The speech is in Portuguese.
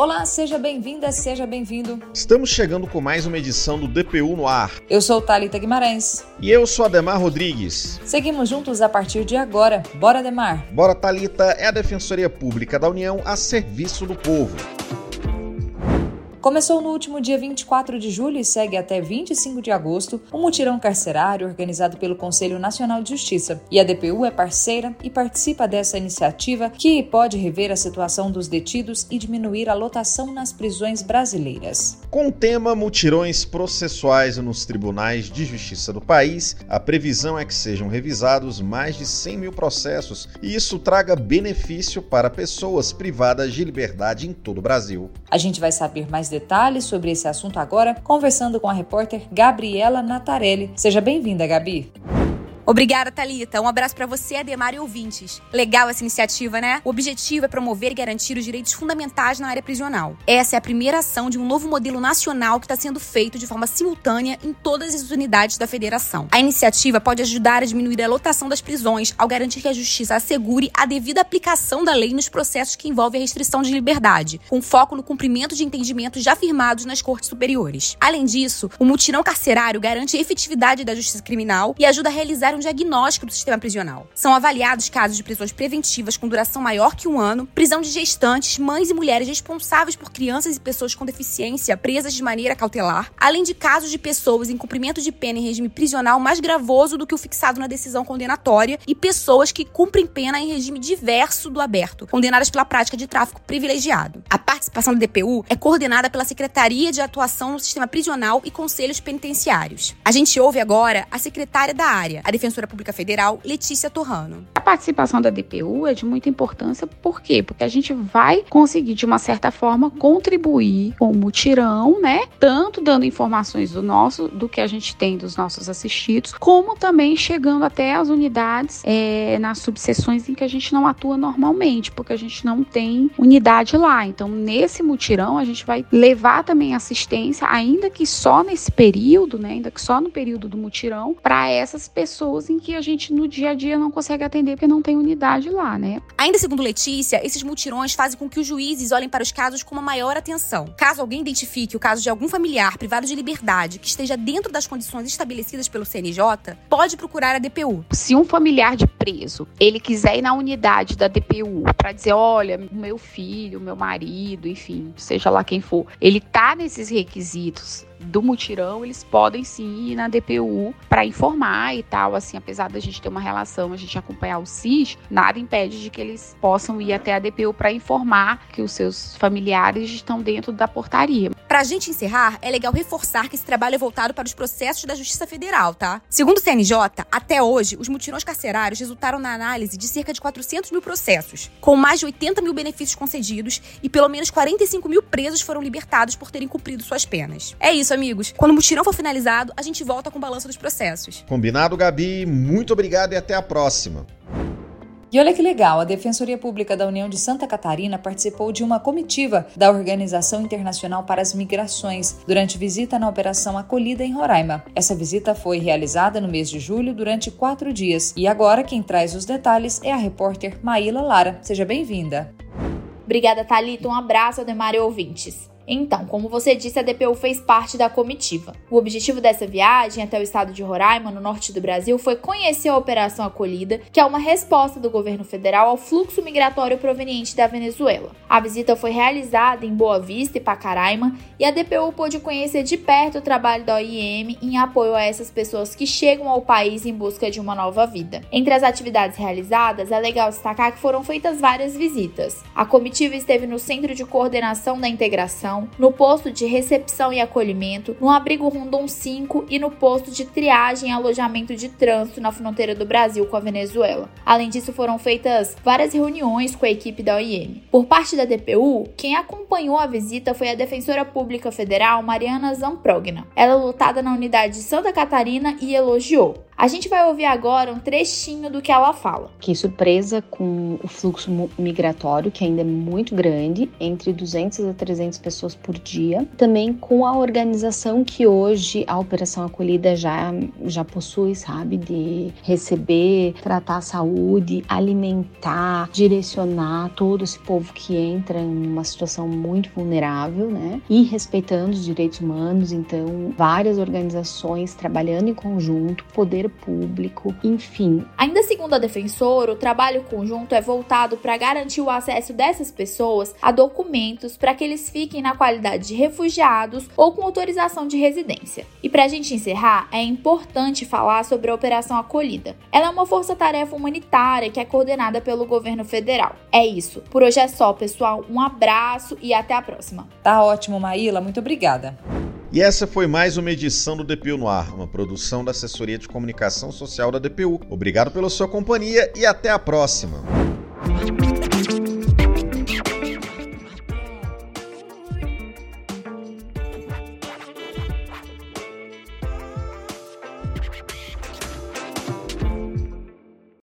Olá, seja bem-vinda, seja bem-vindo. Estamos chegando com mais uma edição do DPU no ar. Eu sou Talita Guimarães. E eu sou Ademar Rodrigues. Seguimos juntos a partir de agora. Bora, Ademar. Bora, Talita é a Defensoria Pública da União a serviço do povo. Começou no último dia 24 de julho e segue até 25 de agosto um mutirão carcerário organizado pelo Conselho Nacional de Justiça. E a DPU é parceira e participa dessa iniciativa que pode rever a situação dos detidos e diminuir a lotação nas prisões brasileiras. Com o tema Mutirões Processuais nos Tribunais de Justiça do país, a previsão é que sejam revisados mais de 100 mil processos e isso traga benefício para pessoas privadas de liberdade em todo o Brasil. A gente vai saber mais detalhes sobre esse assunto agora, conversando com a repórter Gabriela Natarelli. Seja bem-vinda, Gabi. Obrigada, Talita. Um abraço para você, Ademar e ouvintes. Legal essa iniciativa, né? O objetivo é promover e garantir os direitos fundamentais na área prisional. Essa é a primeira ação de um novo modelo nacional que está sendo feito de forma simultânea em todas as unidades da federação. A iniciativa pode ajudar a diminuir a lotação das prisões ao garantir que a justiça assegure a devida aplicação da lei nos processos que envolvem a restrição de liberdade, com foco no cumprimento de entendimentos já firmados nas cortes superiores. Além disso, o mutirão carcerário garante a efetividade da justiça criminal e ajuda a realizar um um diagnóstico do sistema prisional. São avaliados casos de prisões preventivas com duração maior que um ano, prisão de gestantes, mães e mulheres responsáveis por crianças e pessoas com deficiência presas de maneira cautelar, além de casos de pessoas em cumprimento de pena em regime prisional mais gravoso do que o fixado na decisão condenatória e pessoas que cumprem pena em regime diverso do aberto, condenadas pela prática de tráfico privilegiado. A participação da DPU é coordenada pela Secretaria de Atuação no Sistema Prisional e Conselhos Penitenciários. A gente ouve agora a secretária da área, a Defensora Pública Federal, Letícia Torrano. A participação da DPU é de muita importância, por quê? Porque a gente vai conseguir, de uma certa forma, contribuir com o mutirão, né? Tanto dando informações do nosso, do que a gente tem dos nossos assistidos, como também chegando até as unidades é, nas subseções em que a gente não atua normalmente, porque a gente não tem unidade lá. Então, nesse mutirão, a gente vai levar também assistência, ainda que só nesse período, né? Ainda que só no período do mutirão, para essas pessoas em que a gente no dia a dia não consegue atender porque não tem unidade lá, né? Ainda segundo Letícia, esses mutirões fazem com que os juízes olhem para os casos com uma maior atenção. Caso alguém identifique o caso de algum familiar privado de liberdade que esteja dentro das condições estabelecidas pelo CNJ, pode procurar a DPU. Se um familiar de preso, ele quiser ir na unidade da DPU para dizer, olha, meu filho, meu marido, enfim, seja lá quem for, ele tá nesses requisitos do mutirão, eles podem sim ir na DPU para informar e tal, assim, apesar da gente ter uma relação, a gente acompanhar o SIS, nada impede de que eles possam ir até a DPU para informar que os seus familiares estão dentro da portaria. Para gente encerrar, é legal reforçar que esse trabalho é voltado para os processos da Justiça Federal, tá? Segundo o CNJ, até hoje, os mutirões carcerários resultaram na análise de cerca de 400 mil processos, com mais de 80 mil benefícios concedidos e pelo menos 45 mil presos foram libertados por terem cumprido suas penas. É isso, amigos. Quando o mutirão for finalizado, a gente volta com o balanço dos processos. Combinado, Gabi. Muito obrigado e até a próxima. E olha que legal, a Defensoria Pública da União de Santa Catarina participou de uma comitiva da Organização Internacional para as Migrações durante visita na Operação Acolhida em Roraima. Essa visita foi realizada no mês de julho durante quatro dias. E agora quem traz os detalhes é a repórter Maíla Lara. Seja bem-vinda. Obrigada, Thalita. Um abraço, Ademar e ouvintes. Então, como você disse, a DPU fez parte da comitiva. O objetivo dessa viagem até o estado de Roraima, no norte do Brasil, foi conhecer a Operação Acolhida, que é uma resposta do governo federal ao fluxo migratório proveniente da Venezuela. A visita foi realizada em Boa Vista e Pacaraima e a DPU pôde conhecer de perto o trabalho da OIM em apoio a essas pessoas que chegam ao país em busca de uma nova vida. Entre as atividades realizadas, é legal destacar que foram feitas várias visitas. A comitiva esteve no Centro de Coordenação da Integração no posto de recepção e acolhimento, no abrigo Rondon 5 e no posto de triagem e alojamento de trânsito na fronteira do Brasil com a Venezuela. Além disso, foram feitas várias reuniões com a equipe da OIM. Por parte da DPU, quem acompanhou a visita foi a Defensora Pública Federal Mariana Zamprogna. Ela é lutada na unidade de Santa Catarina e elogiou. A gente vai ouvir agora um trechinho do que ela fala. Que surpresa com o fluxo migratório, que ainda é muito grande, entre 200 a 300 pessoas por dia. Também com a organização que hoje a Operação Acolhida já, já possui, sabe? De receber, tratar a saúde, alimentar, direcionar todo esse povo que entra em uma situação muito vulnerável, né? E respeitando os direitos humanos. Então, várias organizações trabalhando em conjunto, poder público, enfim. Ainda segundo a defensora, o trabalho conjunto é voltado para garantir o acesso dessas pessoas a documentos para que eles fiquem na qualidade de refugiados ou com autorização de residência. E para a gente encerrar, é importante falar sobre a Operação Acolhida. Ela é uma força-tarefa humanitária que é coordenada pelo governo federal. É isso. Por hoje é só, pessoal. Um abraço e até a próxima. Tá ótimo, Maíla. Muito obrigada. E essa foi mais uma edição do DPU no Ar, uma produção da Assessoria de Comunicação Social da DPU. Obrigado pela sua companhia e até a próxima.